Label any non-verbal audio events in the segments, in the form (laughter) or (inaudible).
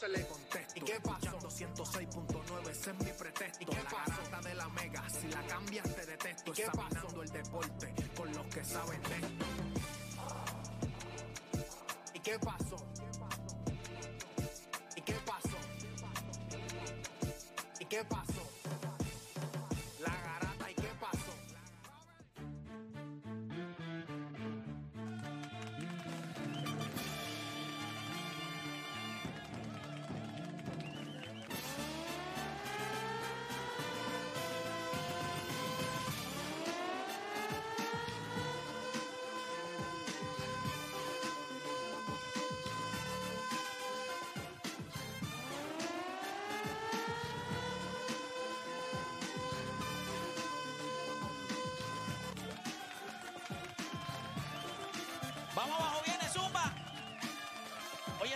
12 le contesto, ¿y qué pasó? 106.9, ese es mi pretexto, ¿y qué la garata de la mega, si la cambias te detesto, ¿y qué examinando el deporte con los que saben de esto. ¿Y qué pasó? ¿Y qué pasó? ¿Y qué pasó? La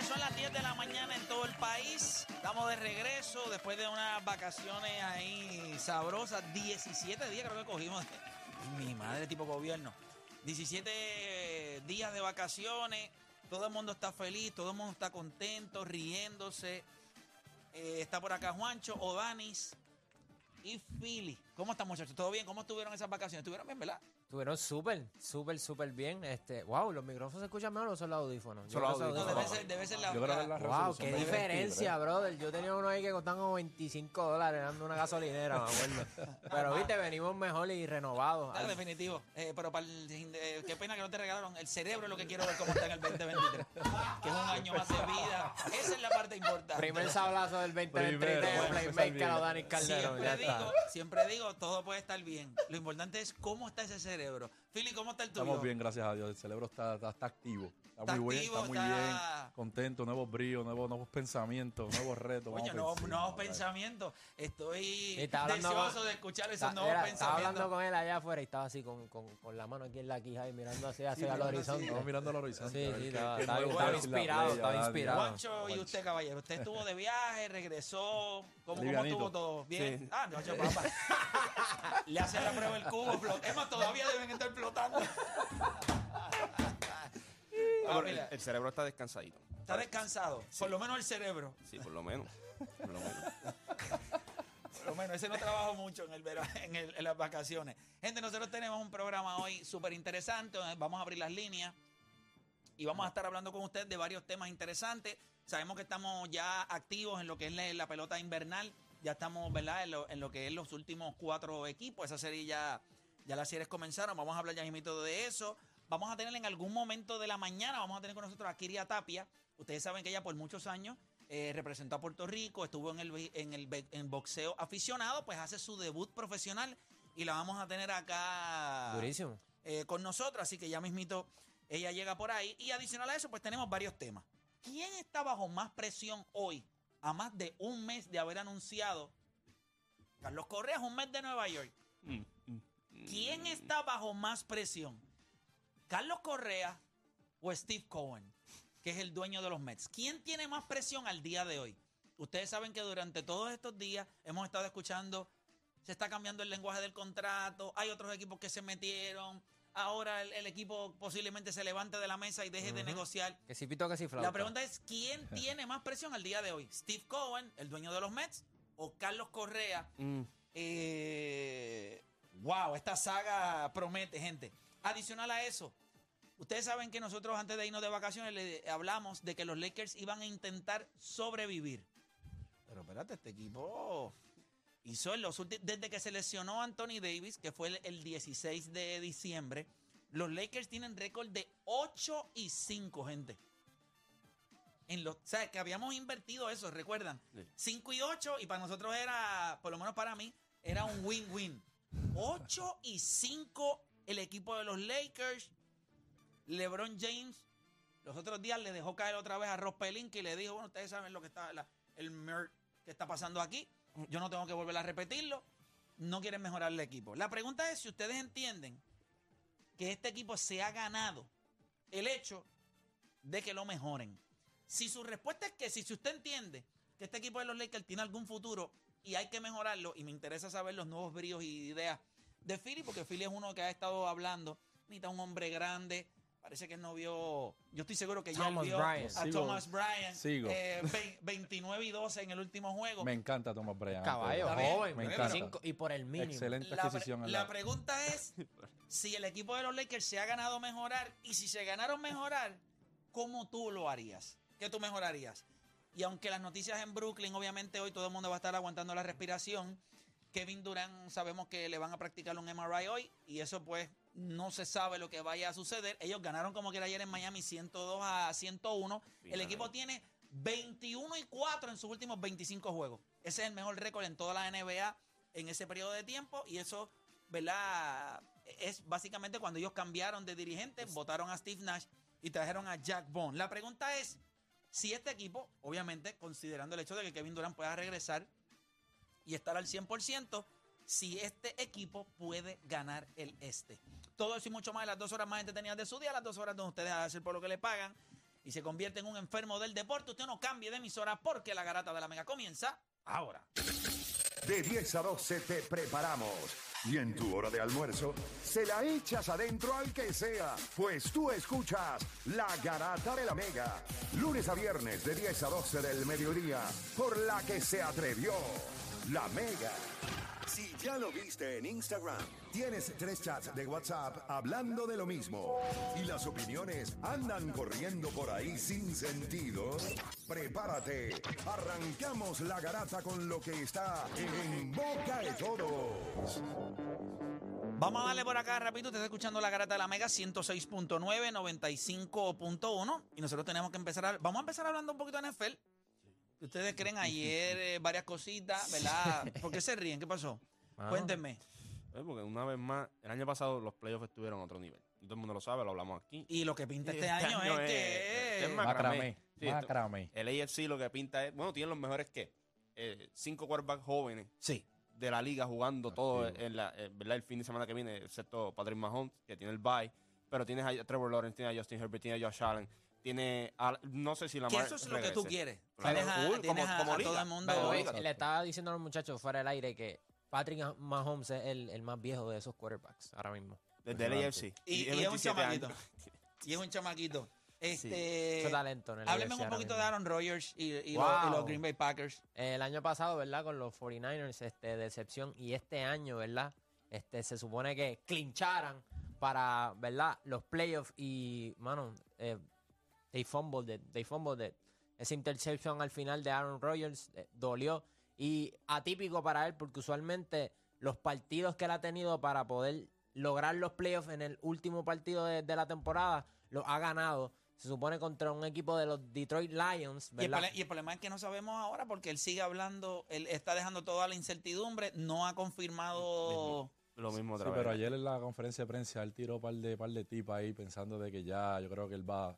son las 10 de la mañana en todo el país. Estamos de regreso después de unas vacaciones ahí sabrosas. 17 días creo que cogimos. Mi madre, tipo gobierno. 17 días de vacaciones. Todo el mundo está feliz, todo el mundo está contento, riéndose. Eh, está por acá Juancho, Odanis y Philly. ¿Cómo están, muchachos? ¿Todo bien? ¿Cómo estuvieron esas vacaciones? ¿Estuvieron bien, verdad? Estuvieron súper, súper, súper bien. Este, wow, los micrófonos se escuchan mejor o son los audífonos. Yo Son los No, audífonos. debe ser, debe ser la. Yo creo que es la Wow, resolución qué de diferencia, brother. Yo tenía uno ahí que costaban como 25 dólares dando una gasolinera, me acuerdo. Pero viste, venimos mejor y renovados. Claro, definitivo. Eh, pero para el, eh, qué pena que no te regalaron. El cerebro es lo que quiero ver cómo está en el 2023. que es un año más de vida. Esa es la parte importante. Primer sablazo del 2023 Primero, de Playmaker a Dani Calderón. Siempre Ya digo, está. siempre digo, todo puede estar bien. Lo importante es cómo está ese cerebro. Philly, ¿cómo está el tuyo? Estamos bien, gracias a Dios. El cerebro está, está, está activo. Está, Está muy activo, bien, está muy está- bien. Contento, nuevos bríos, nuevos, nuevos pensamientos, nuevos retos. Nuevos, pensamientos. Estoy Sí, deseoso con- de escuchar esos Está- nuevos era, estaba pensamientos. hablando con él allá afuera y estaba así con, con, con la mano aquí en la quija y mirando hacia, hacia el horizonte. Estamos mirando al horizonte. Sí, sí, estaba- inspirado, estaba inspirado. Juancho y usted, caballero, usted estuvo de viaje, regresó. ¿Cómo, cómo Livianito. estuvo todo? ¿Bien? Ah, no, yo, papá. (laughs) Le hacen la prueba el cubo. flot- Es más, todavía deben estar flotando. Ah, mira, el, cerebro está descansadito. está descansado. Por lo menos el cerebro. Sí, por lo menos. Por lo menos. (laughs) Por lo menos ese no trabajo mucho en, el vera- en, el- en las vacaciones. Gente, nosotros tenemos un programa hoy súper interesante. Vamos a abrir las líneas y vamos a estar hablando con ustedes de varios temas interesantes. Sabemos que estamos ya activos en lo que es la, la pelota invernal. Ya estamos, ¿verdad? En lo, en lo que es los últimos cuatro equipos. Esa serie ya, ya las series comenzaron. Vamos a hablar ya mismito de eso. Vamos a tener en algún momento de la mañana, vamos a tener con nosotros a Kiria Tapia. Ustedes saben que ella por muchos años eh, representó a Puerto Rico, estuvo en el, en el en boxeo aficionado, pues hace su debut profesional y la vamos a tener acá Durísimo. eh, con nosotros, así que ya mismito ella llega por ahí. Y adicional a eso, pues tenemos varios temas. ¿Quién está bajo más presión hoy, a más de un mes de haber anunciado? Carlos Correa es un mes de Nueva York. ¿Quién está bajo más presión? ¿Carlos Correa o Steve Cohen, que es el dueño de los Mets? ¿Quién tiene más presión al día de hoy? Ustedes saben que durante todos estos días hemos estado escuchando, se está cambiando el lenguaje del contrato, hay otros equipos que se metieron, ahora el, el equipo posiblemente se levante de la mesa y deje de negociar. Que si pito, que si flauta. La pregunta es, ¿quién (laughs) tiene más presión al día de hoy? ¿Steve Cohen, el dueño de los Mets, o Carlos Correa? Mm. Eh, wow, esta saga promete, gente. Adicional a eso, Ustedes saben que nosotros antes de irnos de vacaciones le hablamos de que los Lakers iban a intentar sobrevivir. Pero espérate, este equipo hizo en los últimos, desde que se lesionó Anthony Davis, que fue el, el 16 de diciembre, los Lakers tienen récord de 8 y 5, gente. En los, o sea, que habíamos invertido eso, recuerdan. Sí. 5 y 8, y para nosotros era, por lo menos para mí, era un win-win. 8 y 5 el equipo de los Lakers. LeBron James los otros días le dejó caer otra vez a Ross Pelinka y le dijo, bueno, ustedes saben lo que está, la- el mer que está pasando aquí. Yo no tengo que volver a repetirlo. No quieren mejorar el equipo. La pregunta es si ustedes entienden que este equipo se ha ganado el hecho de que lo mejoren. Si su respuesta es que sí, si usted entiende que este equipo de los Lakers tiene algún futuro y hay que mejorarlo, y me interesa saber los nuevos bríos y ideas de Philly, porque Philly es uno que ha estado hablando, necesita un hombre grande, parece que él no vio, yo estoy seguro que ya él Thomas vio Bryant. a Sigo. Thomas Bryant, Sigo. eh, vein- 29 y 12 en el último juego. Me encanta Thomas Bryant. Caballo, Está bien, joven. me cinco- encanta. y por el mínimo. Excelente La, pre- adquisición. en la la- pregunta es (laughs) si el equipo de los Lakers se ha ganado mejorar y si se ganaron mejorar, ¿cómo tú lo harías? ¿Qué tú mejorarías? Y aunque las noticias en Brooklyn, obviamente hoy todo el mundo va a estar aguantando la respiración, Kevin Durant sabemos que le van a practicar un MRI hoy y eso pues no se sabe lo que vaya a suceder. Ellos ganaron como que era ayer en Miami 102 a 101. El equipo tiene 21 y 4 en sus últimos 25 juegos. Ese es el mejor récord en toda la NBA en ese periodo de tiempo y eso, ¿verdad? Es básicamente cuando ellos cambiaron de dirigente, votaron a Steve Nash y trajeron a Jack Bond. La pregunta es si este equipo, obviamente, considerando el hecho de que Kevin Durant pueda regresar y estar al 100%, si este equipo puede ganar el este. Todo eso y mucho más las dos horas más entretenidas de su día, las dos horas donde ustedes hacen por lo que le pagan y se convierte en un enfermo del deporte. Usted no cambie de emisora porque la garata de la mega comienza ahora. De 10 a 12 te preparamos. Y en tu hora de almuerzo, se la echas adentro al que sea, pues tú escuchas La Garata de la Mega. Lunes a viernes de 10 a 12 del mediodía, por la que se atrevió La Mega. Si ya lo viste en Instagram, tienes tres chats de WhatsApp hablando de lo mismo y las opiniones andan corriendo por ahí sin sentido, prepárate. Arrancamos la garata con lo que está en boca de todos. Vamos a darle por acá rapidito. Usted está escuchando la garata de la Mega 106.9, 95.1. Y nosotros tenemos que empezar a... Vamos a empezar hablando un poquito de NFL. Ustedes creen (laughs) ayer eh, varias cositas, ¿verdad? ¿Por qué se ríen? ¿Qué pasó? Cuéntenme. Eh, Porque una vez más, el año pasado los playoffs estuvieron a otro nivel. Y todo el mundo lo sabe, lo hablamos aquí. Y lo que pinta este (laughs) Este año año es es- que... es Macramé. Sí, esto- Macramé. El AFC lo que pinta es, bueno, tienen los mejores que eh, cinco quarterbacks jóvenes Sí. de la liga jugando todo Activo. en la, eh, ¿verdad? el fin de semana que viene, excepto Patrick Mahomes, que tiene el bye. Pero tienes a Trevor Lawrence, tienes a Justin Herbert, tienes a Josh Allen, tiene a, no sé si la Que eso es lo que tú quieres. Claro, Tienes a, cool, tienes como- a- como a liga. todo el mundo... By the way, Exacto. le estaba diciendo a los muchachos fuera del aire que Patrick Mahomes es el, el más viejo de esos quarterbacks ahora mismo. Desde el AFC. Y, es un 27 chamaquito. (laughs) Y es un chamaquito. Este... talento en el Hábleme un poquito de. Aaron Rodgers y, y Wow. los, y los Green Bay Packers. El año pasado, ¿verdad? Con los 49ers, este, decepción. Y este año, ¿verdad? Este, se supone que clincharan para, ¿verdad? Los playoffs y, mano, eh, they fumbled it, they fumbled it. Esa interception al final de Aaron Rodgers eh, dolió. Y atípico para él, porque usualmente los partidos que él ha tenido para poder lograr los playoffs en el último partido de, de la temporada, los ha ganado. Se supone contra un equipo de los Detroit Lions, Y el, ¿verdad? y el problema es que no sabemos ahora porque él sigue hablando, él está dejando toda la incertidumbre, no ha confirmado. Lo mismo Sí, otra pero vez. ayer en la conferencia de prensa él tiró un par de, par de tips ahí pensando de que ya, yo creo que él va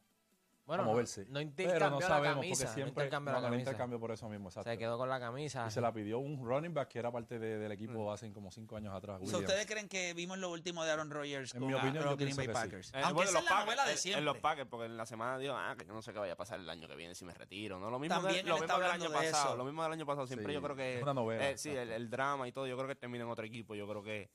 Bueno, a moverse. No, no pero intercambió no la sabemos camisa. porque no siempre intercambió no, la no camisa. intercambio por eso mismo, exacto. Se quedó con la camisa. Y se la pidió un running back que era parte de- del equipo hace como cinco años atrás. O sea, Williams. ¿Ustedes creen que vimos lo último de Aaron Rodgers En con mi opinión, los Green Bay que sí. Packers? Eh, Aunque bueno, esa los es la Packers- novela de en- siempre. En los Packers, porque en la semana dijo, ah, que yo no sé qué vaya a pasar el año que viene si me retiro. ¿no? Lo mismo, También de- lo mismo del año de pasado. eso. Lo mismo del año pasado. Siempre Sí, yo creo que. es una novela, eh, sí, el, el drama y todo. Yo creo que termina en otro equipo. Yo creo que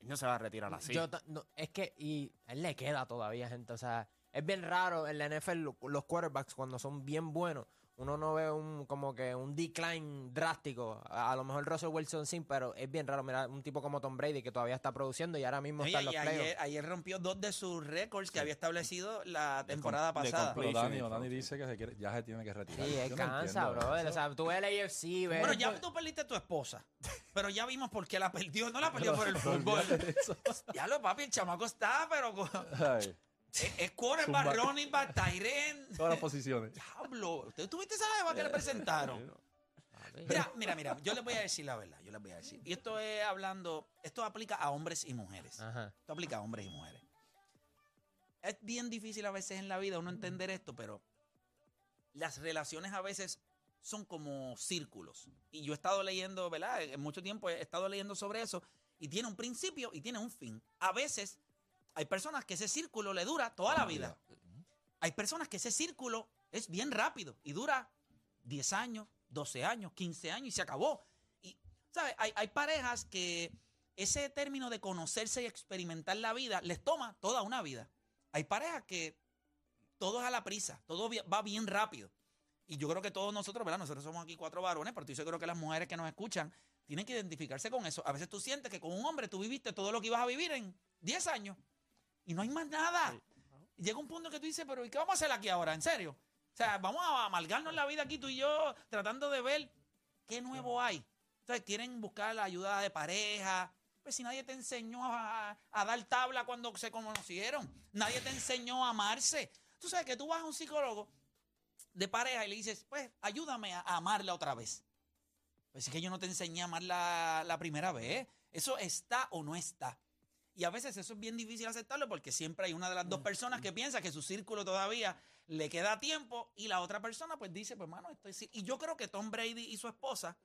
no se va a retirar así. Yo no, es que y él le queda todavía, gente. O sea, es bien raro en la NFL lo- los quarterbacks cuando son bien buenos. Uno no ve un como que un decline drástico. A, a lo mejor Russell Wilson sí, pero es bien raro. Mira, un tipo como Tom Brady que todavía está produciendo y ahora mismo Oye, está en los ayer, ayer rompió dos de sus récords que había establecido la temporada de pasada. Pero Dani, Sí, Dani dice que se quiere- ya se tiene que retirar. Sí, no cansa, eso. O sea, tú ves el AFC, ves... Bueno, ya tú perdiste a tu esposa, pero ya vimos por qué la perdió. No la perdió (laughs) por el fútbol. (laughs) Ya lo papi, el chamaco está, pero Ay, es, quarterback, running back, Tyren. todas las posiciones. Diablo, ¿usted tuviste esa jeva que le (laughs) presentaron? Mira, mira, mira, yo les voy a decir la verdad, yo les voy a decir. Y esto es hablando, esto aplica a hombres y mujeres. Ajá. Esto aplica a hombres y mujeres. Es bien difícil a veces en la vida uno entender esto, pero las relaciones a veces son como círculos. Y yo he estado leyendo, ¿verdad? En mucho tiempo he estado leyendo sobre eso y tiene un principio y tiene un fin. A veces hay personas que ese círculo le dura toda la vida. Hay personas que ese círculo es bien rápido y dura 10 años, 12 años, 15 años y se acabó. Y, ¿sabes? Hay, hay parejas que ese término de conocerse y experimentar la vida les toma toda una vida. Hay parejas que todo es a la prisa, todo va bien rápido. Y yo creo que todos nosotros, ¿verdad? Nosotros somos aquí cuatro varones, pero yo creo que las mujeres que nos escuchan tienen que identificarse con eso. A veces tú sientes que con un hombre tú viviste todo lo que ibas a vivir en 10 años y no hay más nada. Llega un punto que tú dices, pero ¿y qué vamos a hacer aquí ahora? ¿En serio? O sea, vamos a amalgarnos la vida aquí tú y yo tratando de ver qué nuevo hay. Entonces quieren buscar la ayuda de pareja. Pues si nadie te enseñó a, a dar tabla cuando se conocieron, nadie te enseñó a amarse. Tú sabes que tú vas a un psicólogo de pareja y le dices, pues ayúdame a, a amarla otra vez. Pues es que yo no te enseñé a amarla la primera vez. Eso está o no está. Y a veces eso es bien difícil aceptarlo porque siempre hay una de las dos personas que piensa que su círculo todavía le queda tiempo y la otra persona pues dice, pues mano, estoy... sí". Y yo creo que Tom Brady y su esposa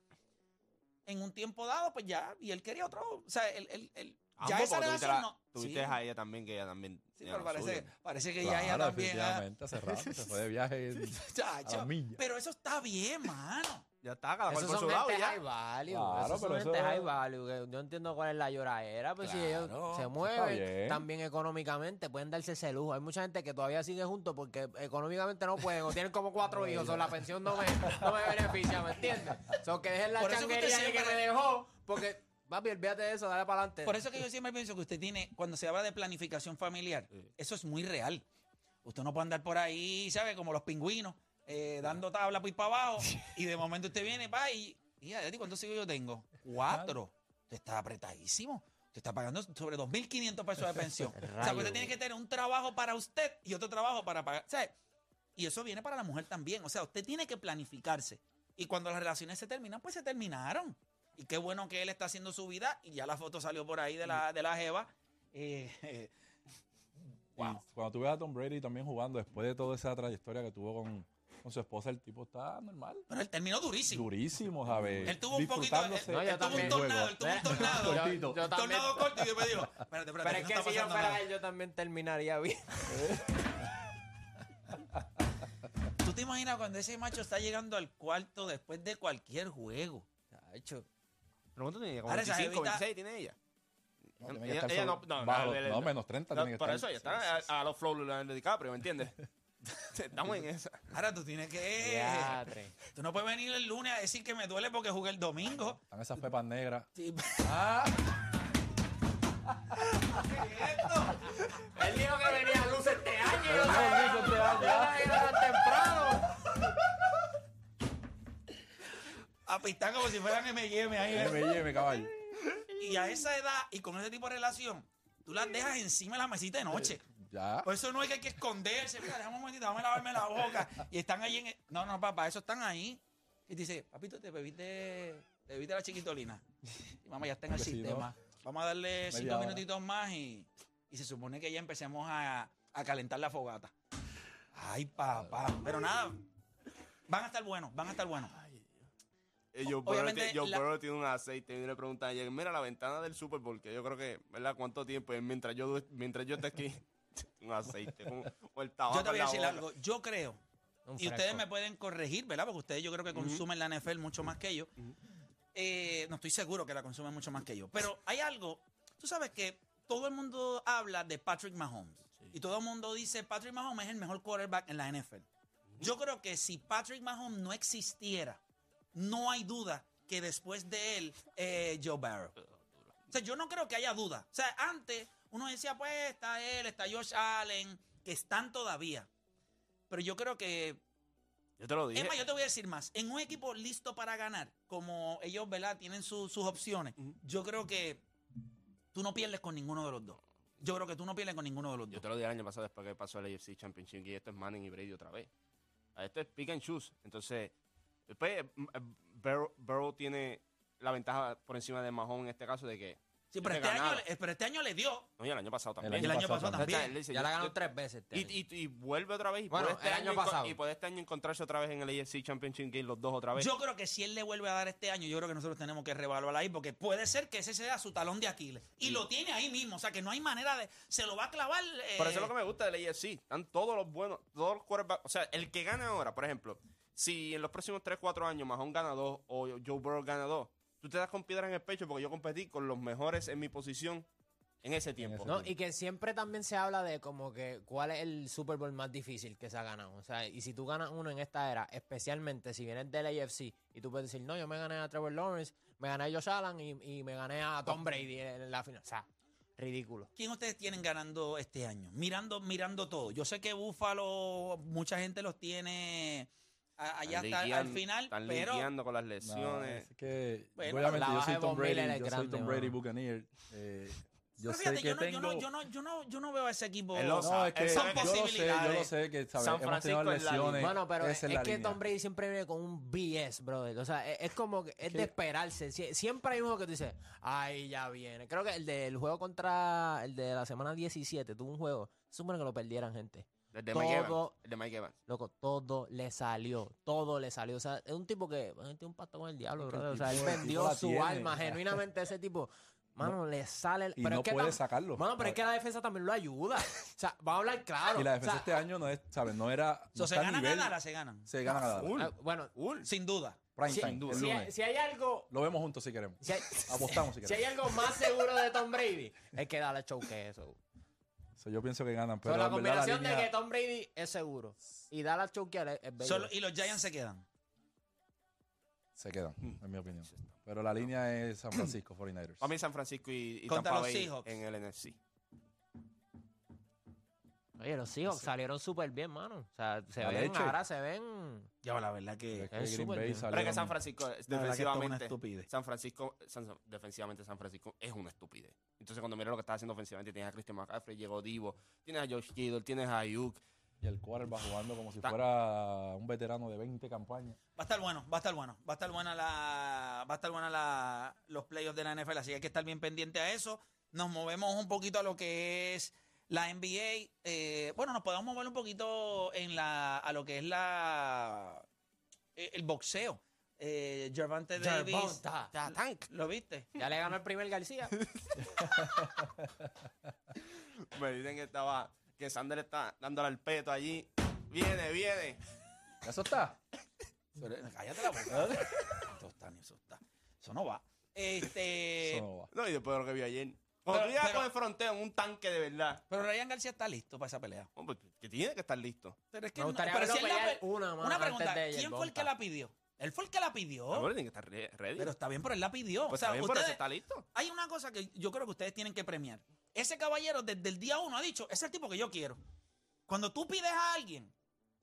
en un tiempo dado pues ya, y él quería otro, o sea, él, él- él- ya esa relación la- no... Tuviste Sí, a ella también, que ella también. sí, pero parece, suyo. parece que ya ella Claro, también... ah, efectivamente, hace rato se fue de viaje. en- (laughs) pero eso está bien, mano. Ya está, cada cual por su lado. ya. high value. Claro, esos son pero gente eso- high value. que yo entiendo cuál es la lloradera. Pues si ellos se eso mueven bien. también económicamente, pueden darse ese lujo. Hay mucha gente que todavía sigue juntos porque económicamente no pueden o tienen como cuatro (laughs) hijos o la pensión no me, no me beneficia, ¿me entiendes? So que dejen la Por eso que usted changuería de que siempre- me dejó porque, papi, olvídate de eso, dale para adelante. Por eso que yo siempre pienso que usted tiene, cuando se habla de planificación familiar, eso es muy real. Usted no puede andar por ahí, ¿sabe? Como los pingüinos, eh, dando tabla por ir para abajo, y de momento usted viene, va, y, y a ti, ¿cuántos hijos yo tengo? Cuatro. Usted está apretadísimo. Usted está pagando sobre 2.500 pesos de pensión. (laughs) o sea, usted tiene que tener un trabajo para usted y otro trabajo para pagar. ¿sabe? Y eso viene para la mujer también. O sea, usted tiene que planificarse. Y cuando las relaciones se terminan, pues se terminaron. Y qué bueno que él está haciendo su vida. Y ya la foto salió por ahí de la, de la Jeva. Eh, eh, (laughs) Y cuando tú ves a Tom Brady también jugando, después de toda esa trayectoria que tuvo con, con su esposa, el tipo está normal. pero él terminó durísimo. Durísimo, ¿sabes? Él tuvo un poquito. Él, No, yo él tuvo un tornado. Él tuvo un tornado. Yo- yo también- tornado corto y después dijo: Espérate, espérate. Pero es que está si yo fuera él, yo también terminaría bien. (laughs) ¿Tú te imaginas cuando ese macho está llegando al cuarto después de cualquier juego? Pero ¿cuánto tiene? ¿Como Ahora esa 25, jevita- 26 tiene ella? No, Ella- ella no- no, bajo- no, menos 30 No, tiene que por estar. eso, ya está a, a los flow de DiCaprio, ¿me entiendes? (laughs) (laughs) Estamos en esa. Ahora tú tienes que. Diatre. Tú no puedes venir el lunes a decir que me duele porque jugué el domingo. Están esas pepas negras. Sí. (laughs) Él dijo que venía a luz este año. Dijo luz este año. Yo tan temprano. A pistar como si fueran M&M ahí. ¿eh? M&M, caballo. Y a esa edad y con ese tipo de relación, tú las dejas encima de la mesita de noche. Ya. Por eso no es que hay que esconderse. Mira, déjame un momentito, déjame lavarme la boca. Y están ahí en. el- No, no, papá, eso están ahí. Y dice, papito, te bebiste, te bebiste la chiquitolina. Y mamá, ya está en el sistema. Vamos a darle media cinco hora. minutitos más y, y se supone que ya empecemos a, a calentar la fogata. Ay, papá. Pero nada, van a estar buenos, van a estar buenos. Joe Burrow Obviamente, tiene- un aceite y le preguntan ayer, mira la ventana del Super Bowl, que yo creo que, ¿verdad? ¿Cuánto tiempo? Y mientras yo, mientras yo esté aquí, (laughs) un aceite, con, o el tabaco Yo te voy a la decir algo. Yo creo Un y ustedes me pueden corregir, ¿verdad? Porque ustedes yo creo que consumen la NFL mucho más que yo. Eh, no estoy seguro que la consumen mucho más que yo. Pero hay algo, tú sabes que todo el mundo habla de Patrick Mahomes. Y todo el mundo dice Patrick Mahomes es el mejor quarterback en la NFL. Yo creo que si Patrick Mahomes no existiera, no hay duda que después de él, eh, Joe Barrow. O sea, yo no creo que haya duda. O sea, antes uno decía, pues está él, está Josh Allen, que están todavía. Pero yo creo que Yo te lo dije. es más, yo te voy a decir más. En un equipo listo para ganar, como ellos, ¿verdad? Tienen su- sus opciones, yo creo que tú no pierdes con ninguno de los dos. Yo creo que tú no pierdes con ninguno de los Yo dos. te lo dije el año pasado después que pasó el AFC Championship y esto es Manning y Brady otra vez. Esto es pick and choose. Entonces, después eh, eh, Burrow, Burrow tiene la ventaja por encima de Mahomes en este caso de que Sí, pero este, año, pero este año le dio. no, y el año pasado también. Y el año pasado también. Ya la ganó tres veces. este y, año. y, y vuelve otra vez. Y Bueno, puede este el año enco- pasado. Y puede este año encontrarse otra vez en el AFC Championship Game los dos otra vez. Yo creo que si él le vuelve a dar este año, yo creo que nosotros tenemos que revaluar ahí, porque puede ser que ese sea su talón de Aquiles. Y lo tiene ahí mismo. O sea, que no hay manera de. Se lo va a clavar. eh, Por eso es lo que me gusta del AFC. Están todos los buenos, todos los quarterbacks. O sea, el que gana ahora, por ejemplo, si en los próximos 3, 4 años Mahomes gana dos o Joe Burrow gana dos, tú te das con piedra en el pecho porque yo competí con los mejores en mi posición en ese tiempo. No, y que siempre también se habla de como que cuál es el Super Bowl más difícil que se ha ganado. O sea, y si tú ganas uno en esta era, especialmente si vienes del AFC y tú puedes decir, no, yo me gané a Trevor Lawrence, me gané a Josh Allen y, y me gané a Tom Brady en la final. O sea, ridículo. ¿Quién ustedes tienen ganando este año? Mirando, mirando todo. Yo sé que Búfalo, mucha gente los tiene allá Están hasta al final, Están pero lidiando con las No, lesiones. es que, Bueno, obviamente, yo soy Tom Brady, es yo soy grande, Tom Brady. Buccaneer. eh, yo Pero sé fíjate, que yo, no, yo, no, tengo... yo, no, yo, no, yo no veo a ese equipo. Él lo No, sabe, es que él yo sabe lo sé, yo lo posibilidades. sé que ¿sabes? San Francisco es la lesiones. Bueno, pero es, que línea. Tom Brady siempre viene con un BS, brother. O sea, es, es como que es de esperarse. Sie- Siempre hay uno que tú dices, ay, ya viene. Creo que el del juego contra el de la semana 17 tuvo un juego. Supone que lo perdieran, gente. El de Mike Evans. Todo- El Mike Evans. Loco, todo le salió, todo le salió. O sea, es un tipo que bueno, tiene un pacto con el diablo, el. O sea, él el vendió su tiene. alma genuinamente ese tipo. Mano, le sale. Y pero no es que puede sacarlo. Mano, pero es que la defensa también lo ayuda. O sea, vamos a hablar claro. Y la O defensa sea, este año no es, ¿sabes? No era. So, No se está a ganan nivel, a Dallas, se ganan. Se ganan a Dallas. Full. ah, bueno, Full. Sin duda. Prime si, time, sin duda. el si hay, si algo. Lo vemos juntos si queremos. Si hay, Apostamos si si queremos. hay algo más seguro de Tom Brady, es que darle show que eso. So, yo pienso que ganan, pero la verdad la combinación de línea- que Tom Brady es seguro y Dallas choquear es. Solo- y los Giants se quedan. se quedan, Mm. en mi opinión. Pero la línea es San Francisco (clears throat) 49ers. Para mí San Francisco y, y Contra Tampa los Bay Seahawks. en el NFC. Oye, los Seahawks salieron súper bien, mano. O sea, se ven, ahora se ven. Ya, la verdad que. Es que es Green Bay bien. salieron- Pero es que San Francisco, verdad que es una defensivamente, estupidez. San Francisco, San- defensivamente San Francisco es una estupidez. Entonces cuando mira lo que está haciendo ofensivamente, tienes a Christian McCaffrey, llegó Divo, tienes a Josh Kittle, tienes a Ayuk. Y el quarter va jugando como si Está- fuera un veterano de 20 campañas. Va a estar bueno, va a estar bueno. Va a estar buena la. Va a estar buena la, los playoffs de la NFL. Así que hay que estar bien pendiente a eso. Nos movemos un poquito a lo que es la NBA. Eh, bueno, nos podemos mover un poquito en la, a lo que es la eh, el boxeo. Eh, Gervonta Davis. Gervonta. Tank. ¿Lo viste? Ya le ganó el primer García. (laughs) Me dicen que estaba, que Sander está dándole al peto allí. Viene, viene. Eso está. Cállate la boca. eso está, ni eso está. Eso no va. Este. Eso no va. No, y después de lo que vi ayer. Cuando Pero- tú llegas con el fronteo en un tanque de verdad, Pero Ryan García está listo para esa pelea. oh, pues, que tiene que estar listo. Pero es que Me no- gustaría pero verlo si él la pelear pe- una más Una pregunta, antes de ¿quién fue el que la pidió? Él fue el que la pidió. Ahora tiene que estar re- ready. Pero está bien, pero él la pidió. pues o sea, está bien, ustedes- está listo. hay una cosa que yo creo que ustedes tienen que premiar. Ese caballero desde el día uno ha dicho, es el tipo que yo quiero. Cuando tú pides a alguien,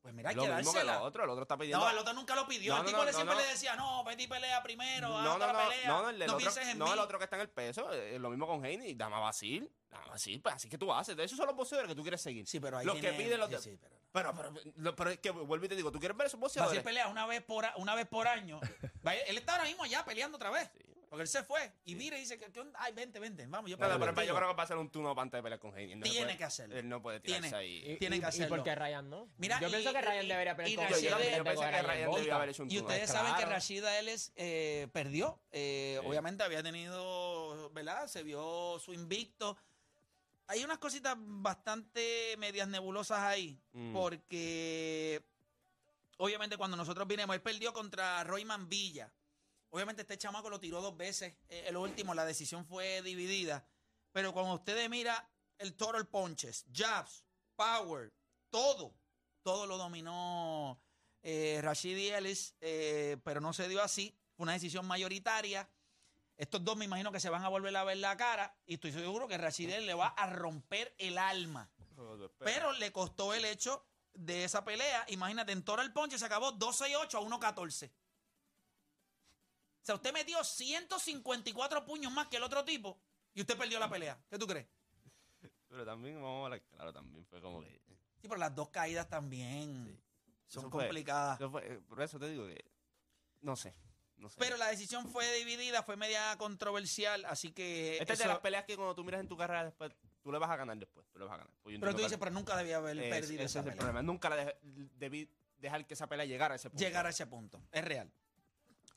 pues mira, hay Lo que mismo que el dársela. otro, el otro está pidiendo. No, el otro nunca lo pidió. No, el no, tipo no, le siempre le decía, no, vete y pelea primero, No, haz no, pelea. no, el, del otro, pienses en no, mí. el otro que está en el peso, eh, lo mismo con Haney, dame a Basil, dame a Basil, pues así que tú haces, esos son los boxeadores que tú quieres seguir. Sí, pero ahí los que piden los sí, sí, pero pero, pero, lo- pero es que vuelvo y te digo, tú quieres ver esos Basil boxeadores. pelea una vez por, una vez por año. (laughs) Él está ahora mismo allá peleando otra vez. Porque él se fue. Y mira y dice, que, ay, vente, vente, vamos. Yo peleo pero yo creo que va a ser un turno antes de pelear con no se Tiene puede- que hacerlo. Él no puede tirarse Tiene- ahí. Y, Tiene y- que ¿Y hacerlo. por qué Ryan no? Mira, yo y- pienso que Ryan y- debería pelear y con yo, yo, yo que Ryan haber hecho un Y turno. ustedes Claro. saben que Rashida Ellis eh, perdió. Eh, Sí. Obviamente había tenido, ¿verdad? Se vio su invicto. Hay unas cositas bastante medias nebulosas ahí. Mm. Porque, obviamente, cuando nosotros vinimos, él perdió contra Royman Villa. Obviamente, este chamaco lo tiró dos veces. Eh, el último, la decisión fue dividida. Pero cuando ustedes mira el total punches, jabs, power, todo, todo lo dominó eh, Rashidi Ellis, eh, pero no se dio así. Fue una decisión mayoritaria. Estos dos me imagino que se van a volver a ver la cara y estoy seguro que Rashidi Ellis le va a romper el alma. Pero le costó el hecho de esa pelea. Imagínate, en Toro el Ponche se acabó 12-8 a 1-14. O sea, usted metió 154 puños más que el otro tipo y usted perdió la pelea. ¿Qué tú crees? Pero también, vamos a hablar claro, también fue como que... Sí, pero las dos caídas también son Eso fue- complicadas. eso fue- eh, por eso te digo que... No sé, no sé. Pero la decisión fue dividida, fue media controversial, así que. Esta es de eso- las peleas que cuando tú miras en tu carrera después, tú le vas a ganar después, tú le vas a ganar. Pues pero tú dices, que- pero nunca debía haber es- perdido ese esa es el pelea. problema. Nunca la debí dejar que esa pelea llegara a ese punto. Llegar a ese punto. Es real.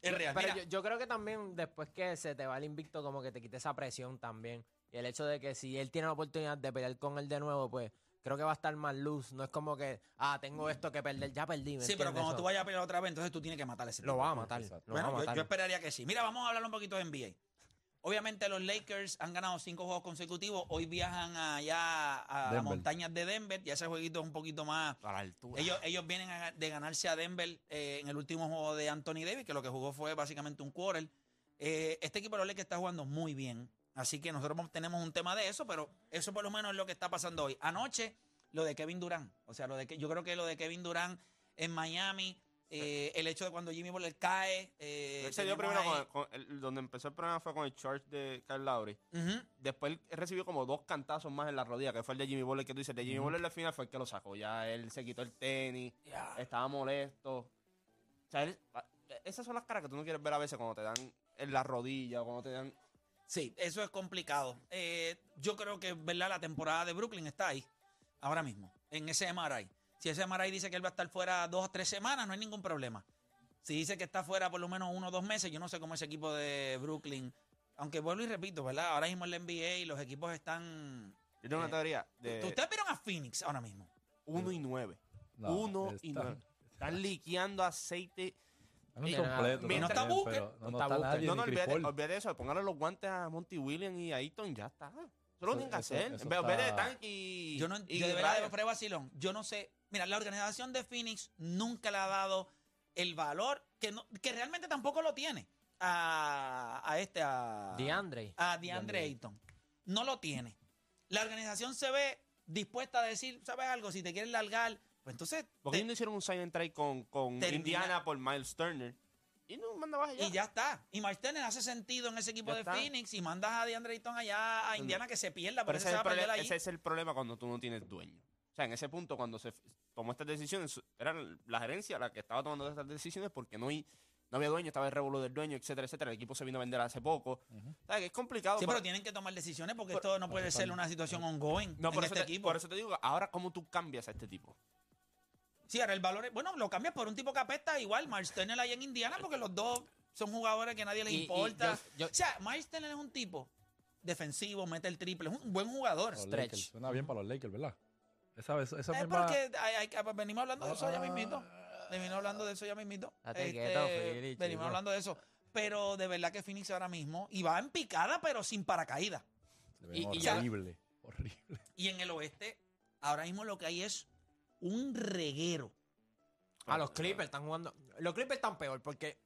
Es real. Pero yo, yo creo que también después que se te va el invicto, como que te quite esa presión también. Y el hecho de que si él tiene la oportunidad de pelear con él de nuevo, pues creo que va a estar más luz. No es como que, ah, tengo esto que perder, ya perdí. ¿me sí, pero cuando Eso tú vayas a pelear otra vez, entonces tú tienes que matar a ese Lo va a matar. Lo va Bueno, a yo, matar. yo esperaría que sí. Mira, vamos a hablar un poquito de NBA. Obviamente los Lakers han ganado cinco juegos consecutivos. Hoy viajan allá a las montañas de Denver. Ya ese jueguito es un poquito más... A la altura. Ellos, ellos vienen a- de ganarse a Denver eh, en el último juego de Anthony Davis, que lo que jugó fue básicamente un quarter. Eh, este equipo de los Lakers está jugando muy bien. Así que nosotros tenemos un tema de eso, pero eso por lo menos es lo que está pasando hoy. Anoche, lo de Kevin Durant. O sea, lo de que, yo creo que lo de Kevin Durant en Miami, eh, el hecho de cuando Jimmy Butler cae. eh, Él se dio primero con, con el- donde empezó el problema fue con el charge de Kyle Lowry. Ujú. Después él recibió como dos cantazos más en la rodilla, que fue el de Jimmy Butler que tú dices. El de Jimmy Butler al final fue el que lo sacó. Ya él se quitó el tenis, estaba molesto. O sea, él- esas son las caras que tú no quieres ver a veces cuando te dan en la rodilla o cuando te dan... Sí, eso es complicado. Eh, yo creo que, ¿verdad? La temporada de Brooklyn está ahí, ahora mismo, en ese MRI. Si ese MRI dice que él va a estar fuera dos o tres semanas, no hay ningún problema. Si dice que está fuera por lo menos uno o dos meses, yo no sé cómo ese equipo de Brooklyn, aunque vuelvo y repito, ¿verdad? Ahora mismo en la NBA y los equipos están... Yo tengo Eh, una teoría de ¿Ustedes vieron a Phoenix ahora mismo? 1 y 9. No, 1 y está- 9. Están liqueando aceite. No Sí, completo. no está Booker, No, no está está Booker. nadie, No, no, olvídate, eso. Póngale los guantes a Monty Williams y a Ayton, ya está. Eso es lo que tienen que hacer. eso En vez olvídate de Tank y. Yo no y yo de verdad, de fuera de vacilón, yo no sé. Mira, la organización de Phoenix nunca le ha dado el valor que, no, que realmente tampoco lo tiene a, a este, a DeAndre. a DeAndre Ayton. No lo tiene. La organización se ve dispuesta a decir, ¿sabes algo? Si te quieres largar, pues entonces. Porque te- ellos no hicieron un sign and trade con, con Termina- Indiana por Miles Turner. Y no mandabas allá. y ya está. Y Turner hace sentido en ese equipo Ya de está. Phoenix y mandas a DeAndre Ayton allá a Indiana que se pierda, Pero ese se es, va el a perder problema, allí. ese es el problema cuando tú no tienes dueño. O sea, en ese punto, cuando se tomó estas decisiones, era la gerencia la que estaba tomando estas decisiones porque no, hay- no había dueño, estaba el revuelo del dueño, etcétera, etcétera. El equipo se vino a vender hace poco. O sea, que es complicado. Sí, pero- pero tienen que tomar decisiones porque Por- esto no puede ser una situación ongoing no, en por, este te, equipo. por eso te digo, ahora, ¿cómo tú cambias a este tipo? Sí, ahora el valor es, bueno, lo cambias por un tipo que apesta igual, Miles Turner ahí en Indiana, porque los dos son jugadores que a nadie les Y- y importa. yo- yo- o sea, Miles Turner es un tipo defensivo, mete el triple, es un buen jugador. Los Stretch. Lakers. Suena bien para los Lakers, ¿verdad? Esa, esa, esa Es misma- porque hay- hay- ah, venimos hablando de eso ya Ah. mismito. Venimos hablando de eso ya mismito. Date Este, quieto, venimos chico. hablando de eso. Pero de verdad que Phoenix ahora mismo, y va en picada, pero sin paracaídas. Se ven y- y ya- horrible, horrible. Y en el oeste, ahora mismo lo que hay es un reguero. A los Clippers están jugando. Los Clippers están peor porque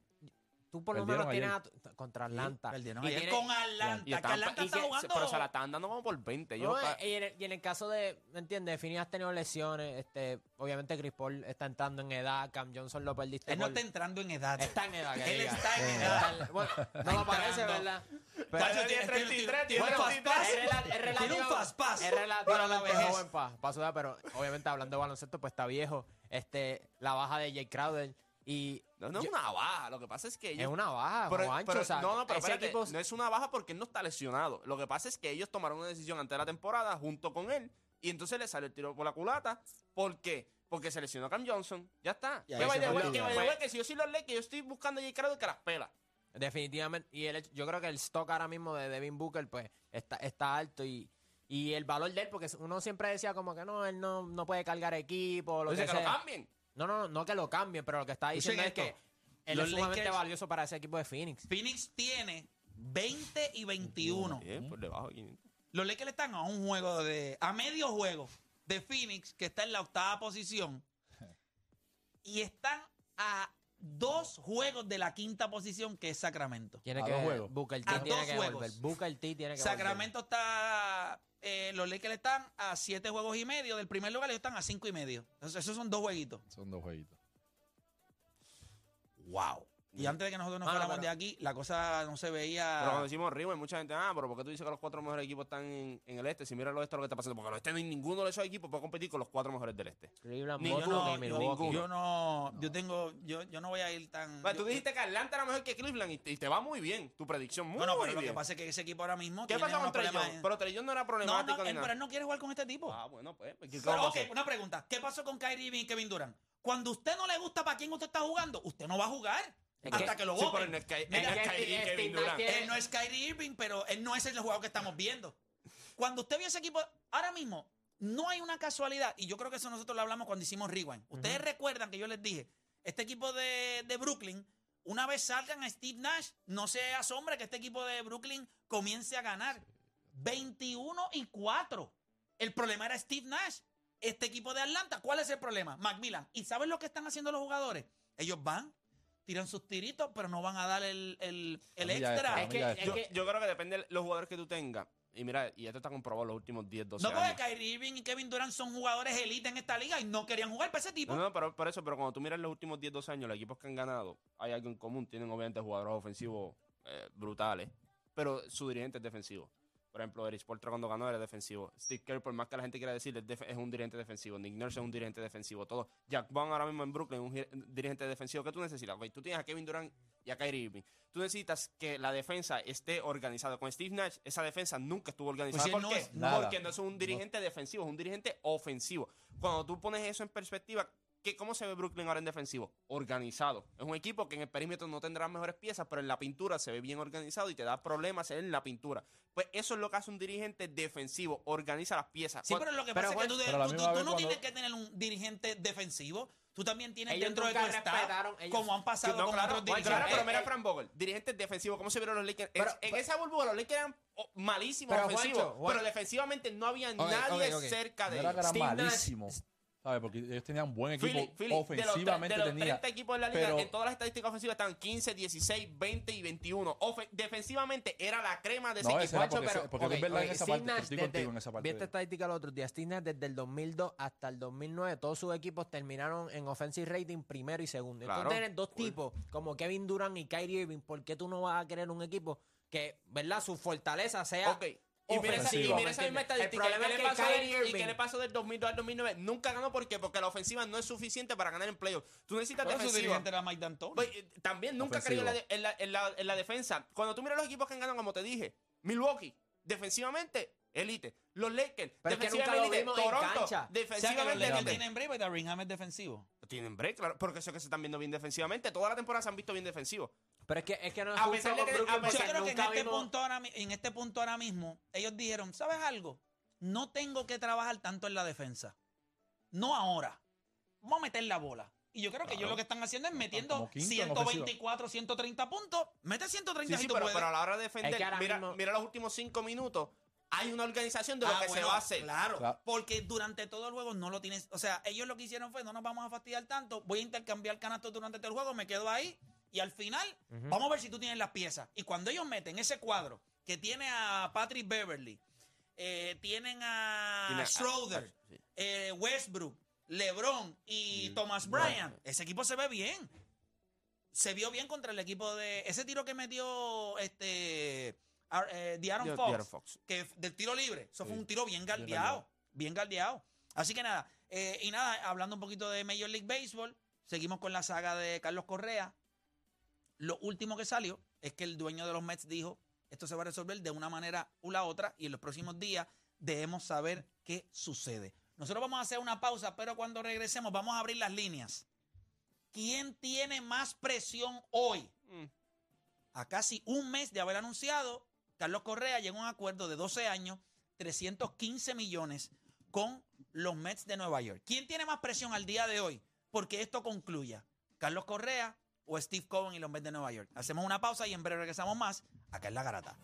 tú por lo menos tienes a tu- contra Atlanta. Perdieron Y ayer tiene- con Atlanta. Y que Atlanta y está que- jugando. Pero se la están dando como por 20. Yo, No, pa- y, en el, y en el caso de, ¿me entiendes? Fini has tenido lesiones, este, obviamente Chris Paul está entrando en edad, Cam Johnson lo perdiste Él no por- está entrando en edad. está en edad, que Él diga. está en edad. está en- bueno, no lo parece, entrando. ¿verdad? Pero- tiene 33, tiene bueno, 33. es, rela- es relativo- Tiene un fast pass Es para relativamente la vejez. joven para su edad, pero obviamente hablando de baloncesto, pues está viejo. Este, la baja de Jay Crowder y no, no es una baja. Lo que pasa es que ellos es una baja, Pero- Juancho, pero- o sea, no, no, pero ese espérate, equipo- no es una baja porque él no está lesionado. Lo que pasa es que ellos tomaron una decisión antes de la temporada junto con él y entonces le salió el tiro por la culata. ¿Por qué? Porque se lesionó Cam Johnson. Ya está. Que todo. que que si yo soy los Lakers, yo estoy buscando a Jay Crowder que las pela. Definitivamente. Y el yo creo que el stock ahora mismo de Devin Booker, pues, está, está alto y, y el valor de él, porque uno siempre decía como que no, él no, no puede cargar equipo, lo que que lo cambien. No, no, no que lo cambien, pero lo que está Escuchen diciendo es esto. que él Los es sumamente Lakers- valioso para ese equipo de Phoenix. Phoenix tiene 20 y 21. Bien, por debajo de 500. Los Lakers están a un juego de. a medio juego de Phoenix, que está en la octava posición, y están a dos juegos de la quinta posición, que es Sacramento. Tiene A que dos juegos. Booker A T tiene dos que juegos. volver. Booker T tiene que Sacramento está, eh, los Lakers están a siete juegos y medio del primer lugar, ellos están a cinco y medio. Entonces, esos son dos jueguitos. Son dos jueguitos. Wow. Y antes de que nosotros nos fuéramos pero- de aquí, la cosa no se Pero veía. cuando decimos arriba, hay mucha gente, ah, pero ¿por qué tú dices que los cuatro mejores equipos están en, en el este? Si mira lo este, lo que está pasando. Porque el oeste no hay ninguno de esos equipos puede competir con los cuatro mejores del este. Cleveland, Ni yo no, yo, yo no, yo tengo, yo, yo no voy a ir tan. Bueno, tú dijiste que Atlanta era mejor que Cleveland y te, y te va muy bien. Tu predicción muy Bueno, pero lo bien. que pasa es que ese equipo ahora mismo. ¿Qué pasa con Young? en- Pero Young no era No, problemático no, ni él, nada. pero él no quiere jugar con este tipo. Ah, bueno, pues. ¿qué Pero, ok, una pregunta. ¿Qué pasó con Kyrie Irving y Kevin Durant? Cuando usted no le gusta para quién usted está jugando, usted no va a jugar Es hasta que- que, lo Sí, voten. pero él no es Ky- Mira, él no es Kyrie y Steve Kevin Nash Durant. tiene- Él no es Kyrie Irving, pero él no es el jugador que estamos viendo. Cuando usted vio ese equipo, ahora mismo, no hay una casualidad, y yo creo que eso nosotros lo hablamos cuando hicimos Rewind. Ustedes recuerdan que yo les dije, este equipo de, de Brooklyn, una vez salgan a Steve Nash, no se asombre que este equipo de Brooklyn comience a ganar. 21 y 4. El problema era Steve Nash. Este equipo de Atlanta, ¿cuál es el problema? Macmillan. ¿Y sabes lo que están haciendo los jugadores? Ellos van, tiran sus tiritos, pero no van a dar el, el, el extra. Es que- es Yo, que- yo creo que depende de los jugadores que tú tengas. Y mira, y esto está comprobado los últimos 10, 12 No, años. porque Kyrie Irving y Kevin Durant son jugadores elite en esta liga y no querían jugar para ese tipo. No, no, pero por eso, pero cuando tú miras los últimos 10, 12 años, los equipos que han ganado, hay algo en común. Tienen obviamente jugadores ofensivos eh, brutales, pero su dirigente es defensivo. Por ejemplo, Eric Spoelstra cuando ganó era defensivo. Steve Kerr, por más que la gente quiera decir, es, un dirigente defensivo. Nick Nurse es un dirigente defensivo. Todo. Jack Vaughn ahora mismo en Brooklyn es un dirigente defensivo. ¿Qué tú necesitas? Ok, tú tienes a Kevin Durant y a Kyrie Irving. Tú necesitas que la defensa esté organizada. Con Steve Nash, esa defensa nunca estuvo organizada. Pues ¿Por no qué? Porque no es un dirigente defensivo, es un dirigente ofensivo. Cuando tú pones eso en perspectiva, ¿qué, ¿cómo se ve Brooklyn ahora en defensivo? Organizado. Es un equipo que en el perímetro no tendrá las mejores piezas, pero en la pintura se ve bien organizado y te da problemas en la pintura. Pues eso es lo que hace un dirigente defensivo, organiza las piezas. Sí, pero lo que Pero pasa es que tú, la tú- tú no cuando- tienes que tener un dirigente defensivo. Tú también tienes Ellos dentro de tu staff, ellos- como han pasado no, con claro, otros dirigentes. claro, pero Eh, mira eh. Fran Vogel, dirigentes defensivos, ¿cómo se vieron los Lakers? Pero- en pero- esa burbuja los Lakers eran oh, malísimos Pero, ofensivos, pero defensivamente no había nadie cerca de ellos. era Steve Nash- malísimo. ¿Sabes? Porque ellos tenían buen equipo. Philly, Philly, de los, ofensivamente de los tenía. 30 equipos de la liga, pero- en todas las estadísticas ofensivas estaban 15, 16, 20 y 21. Ofe- defensivamente era la crema de ese No, equipo. ese era porque, pero- porque ok, es verdad ok, en esa parte. Estoy desde- contigo en esa parte. Vi esta estadística el otro día. Steve Nash desde el 2002 hasta el 2009, todos sus equipos terminaron en offensive rating primero y segundo. Claro. Entonces tienes dos tipos como Kevin Durant y Kyrie Irving. ¿Por qué tú no vas a querer un equipo que, verdad, su fortaleza sea Ok. Y mira, esa, y ofensivo, mira ¿me esa misma estadística. El problema ¿Qué le que pasó del- ¿Y qué le pasó del 2002 al 2009? Nunca ganó ¿por qué? porque la ofensiva no es suficiente para ganar en playoffs. Tú necesitas Pero su defensiva. dirigente era Mike D'Antoni. Pues, eh, también nunca ha creído en la, de- en, la, en la- en la defensa. Cuando tú miras los equipos que han ganado, como te dije, Milwaukee, defensivamente, elite. Los Lakers, Pero es que nunca defensivamente, lo elite. vimos en Toronto, cancha. o sea que los defensivamente, elite. tienen break, pero Darringham es defensivo. Tienen break, claro, porque eso es que se están viendo bien defensivamente. Toda la temporada se han visto bien defensivos. Pero es que, es que no es A justo pesar de con que- Brooklyn a pesar- Yo creo que en este, vimos- punto ahora, en este punto ahora mismo, ellos dijeron, ¿sabes algo? No tengo que trabajar tanto en la defensa. No ahora. Vamos a meter la bola. Y yo creo que ellos lo que están haciendo es metiendo como quinto en 124, 130 puntos. Mete 130 Sí, si sí, tú pero, puedes. pero a la hora de defender, Es que ahora mira, mismo- mira los últimos cinco minutos. Hay una organización de lo Ah, que se va a hacer. Claro, Claro. porque durante todo el juego no lo tienes. O sea, ellos lo que hicieron fue: no nos vamos a fastidiar tanto. Voy a intercambiar canastos durante todo el juego, me quedo ahí. Y al final, vamos a ver si tú tienes las piezas. Y cuando ellos meten ese cuadro que tiene a Patrick Beverly, eh, tienen a Tiene a- Schroeder, a- sí. eh, Westbrook, LeBron y Thomas Bryant, ese equipo se ve bien. Se vio bien contra el equipo de. Ese tiro que metió este. Eh, Fox, que del tiro libre. Eso fue un tiro bien galdeado. Bien galdeado. Así que nada. eh, y nada, hablando un poquito de Major League Baseball, seguimos con la saga de Carlos Correa. Lo último que salió es que el dueño de los Mets dijo: esto se va a resolver de una manera u la otra y en los próximos días debemos saber qué sucede. Nosotros vamos a hacer una pausa, pero cuando regresemos vamos a abrir las líneas. ¿Quién tiene más presión hoy? Mm. A casi un mes de haber anunciado, Carlos Correa llegó a un acuerdo de 12 años, 315 millones con los Mets de Nueva York. ¿Quién tiene más presión al día de hoy? Porque esto concluya. ¿Carlos Correa o Steve Cohen y los Mets de Nueva York? Hacemos una pausa y en breve regresamos más. Acá en La Garata.